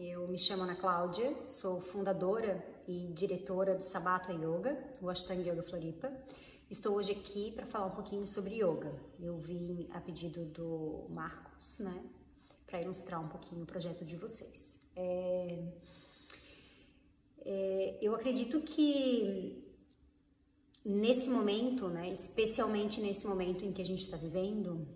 Eu me chamo Ana Cláudia, sou fundadora e diretora do Sabato Yoga, o Ashtanga Yoga Floripa. Estou hoje aqui para falar um pouquinho sobre yoga. Eu vim a pedido do Marcos, né, para ilustrar um pouquinho o projeto de vocês. É, é, eu acredito que nesse momento, né, especialmente nesse momento em que a gente está vivendo,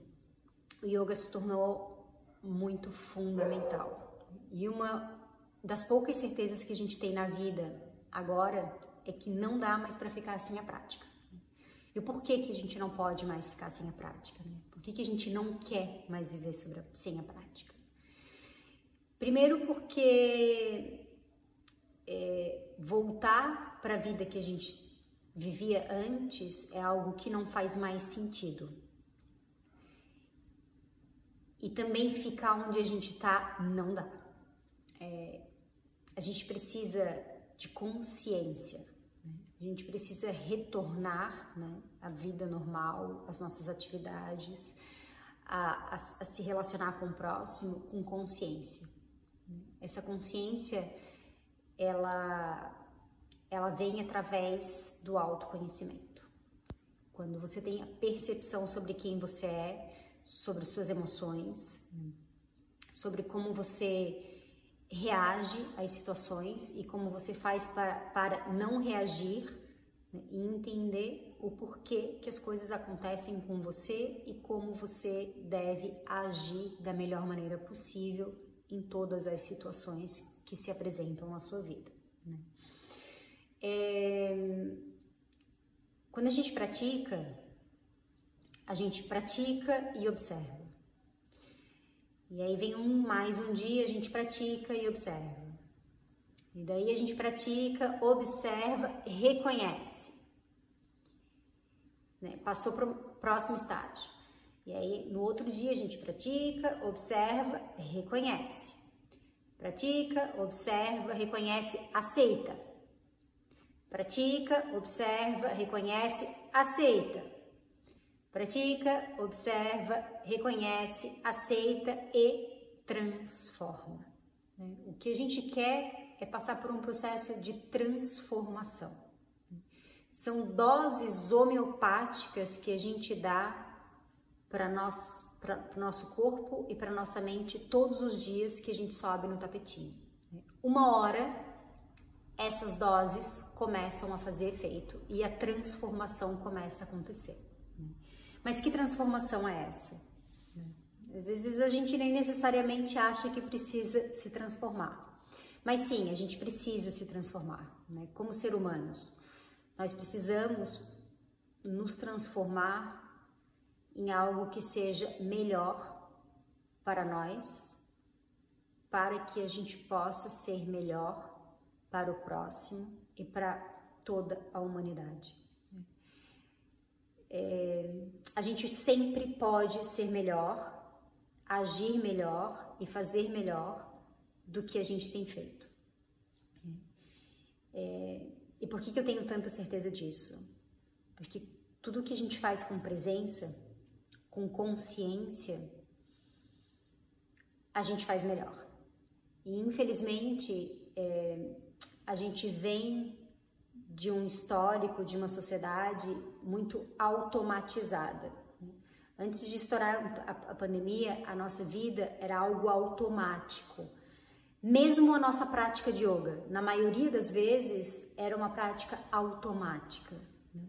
o yoga se tornou muito fundamental. E uma das poucas certezas que a gente tem na vida agora é que não dá mais para ficar sem a prática. E o porquê que a gente não pode mais ficar sem a prática? Né? Por que, que a gente não quer mais viver a, sem a prática? Primeiro porque é, voltar para a vida que a gente vivia antes é algo que não faz mais sentido. E também ficar onde a gente está não dá. É, a gente precisa de consciência. Né? A gente precisa retornar né, à vida normal, às nossas atividades, a, a, a se relacionar com o próximo com consciência. Essa consciência, ela ela vem através do autoconhecimento. Quando você tem a percepção sobre quem você é, sobre suas emoções, sobre como você reage às situações e como você faz para, para não reagir né, e entender o porquê que as coisas acontecem com você e como você deve agir da melhor maneira possível em todas as situações que se apresentam na sua vida. Né? É... Quando a gente pratica, a gente pratica e observa. E aí vem um mais um dia, a gente pratica e observa. E daí a gente pratica, observa, reconhece. Né? Passou para o próximo estágio. E aí no outro dia a gente pratica, observa, reconhece. Pratica, observa, reconhece, aceita. Pratica, observa, reconhece, aceita. Pratica, observa, reconhece, aceita e transforma. Né? O que a gente quer é passar por um processo de transformação. São doses homeopáticas que a gente dá para o nosso corpo e para nossa mente todos os dias que a gente sobe no tapetinho. Uma hora essas doses começam a fazer efeito e a transformação começa a acontecer. Mas que transformação é essa? Às vezes a gente nem necessariamente acha que precisa se transformar. Mas sim, a gente precisa se transformar, né? Como ser humanos, nós precisamos nos transformar em algo que seja melhor para nós, para que a gente possa ser melhor para o próximo e para toda a humanidade. É, a gente sempre pode ser melhor, agir melhor e fazer melhor do que a gente tem feito. É, e por que, que eu tenho tanta certeza disso? Porque tudo que a gente faz com presença, com consciência, a gente faz melhor. E infelizmente, é, a gente vem de um histórico, de uma sociedade muito automatizada. Antes de estourar a pandemia, a nossa vida era algo automático. Mesmo a nossa prática de yoga, na maioria das vezes, era uma prática automática.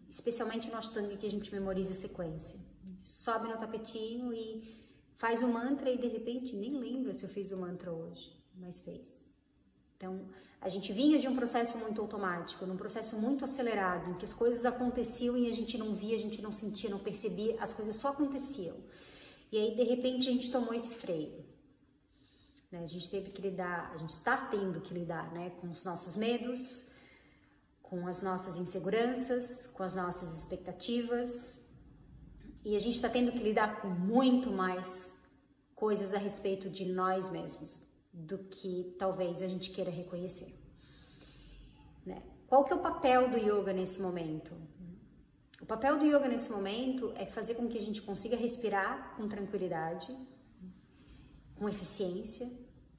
Especialmente no Ashtanga, que a gente memoriza a sequência. Sobe no tapetinho e faz o mantra e de repente nem lembra se eu fiz o mantra hoje, mas fez. Então, a gente vinha de um processo muito automático, num processo muito acelerado, em que as coisas aconteciam e a gente não via, a gente não sentia, não percebia, as coisas só aconteciam. E aí, de repente, a gente tomou esse freio. Né? A gente teve que lidar, a gente está tendo que lidar né, com os nossos medos, com as nossas inseguranças, com as nossas expectativas. E a gente está tendo que lidar com muito mais coisas a respeito de nós mesmos, do que talvez a gente queira reconhecer. Né? Qual que é o papel do yoga nesse momento? O papel do yoga nesse momento é fazer com que a gente consiga respirar com tranquilidade, com eficiência,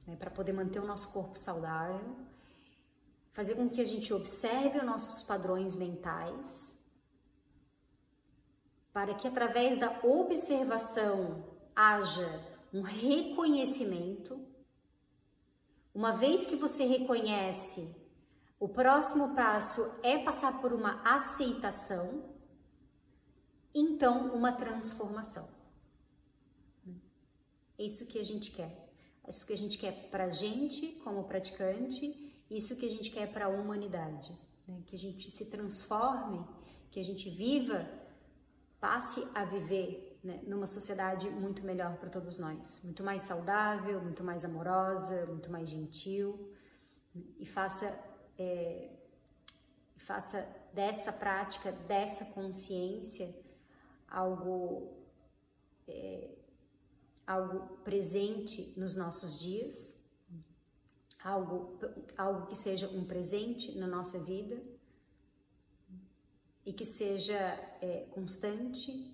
né, para poder manter o nosso corpo saudável, fazer com que a gente observe os nossos padrões mentais, para que através da observação haja um reconhecimento. Uma vez que você reconhece, o próximo passo é passar por uma aceitação, então uma transformação. É isso que a gente quer. É isso que a gente quer para a gente como praticante, isso que a gente quer para a humanidade. Né? Que a gente se transforme, que a gente viva, passe a viver né? numa sociedade muito melhor para todos nós. Muito mais saudável, muito mais amorosa, muito mais gentil. E faça, é, faça dessa prática, dessa consciência, algo. É, algo presente nos nossos dias, algo, algo que seja um presente na nossa vida e que seja é, constante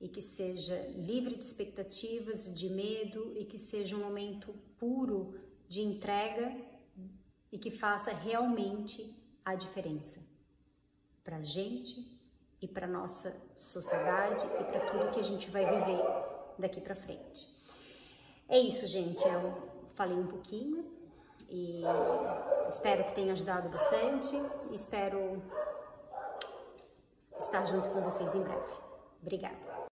e que seja livre de expectativas, de medo e que seja um momento puro de entrega e que faça realmente a diferença para a gente e para nossa sociedade e para tudo que a gente vai viver daqui para frente. É isso, gente. Eu falei um pouquinho e espero que tenha ajudado bastante. Espero estar junto com vocês em breve. Obrigada.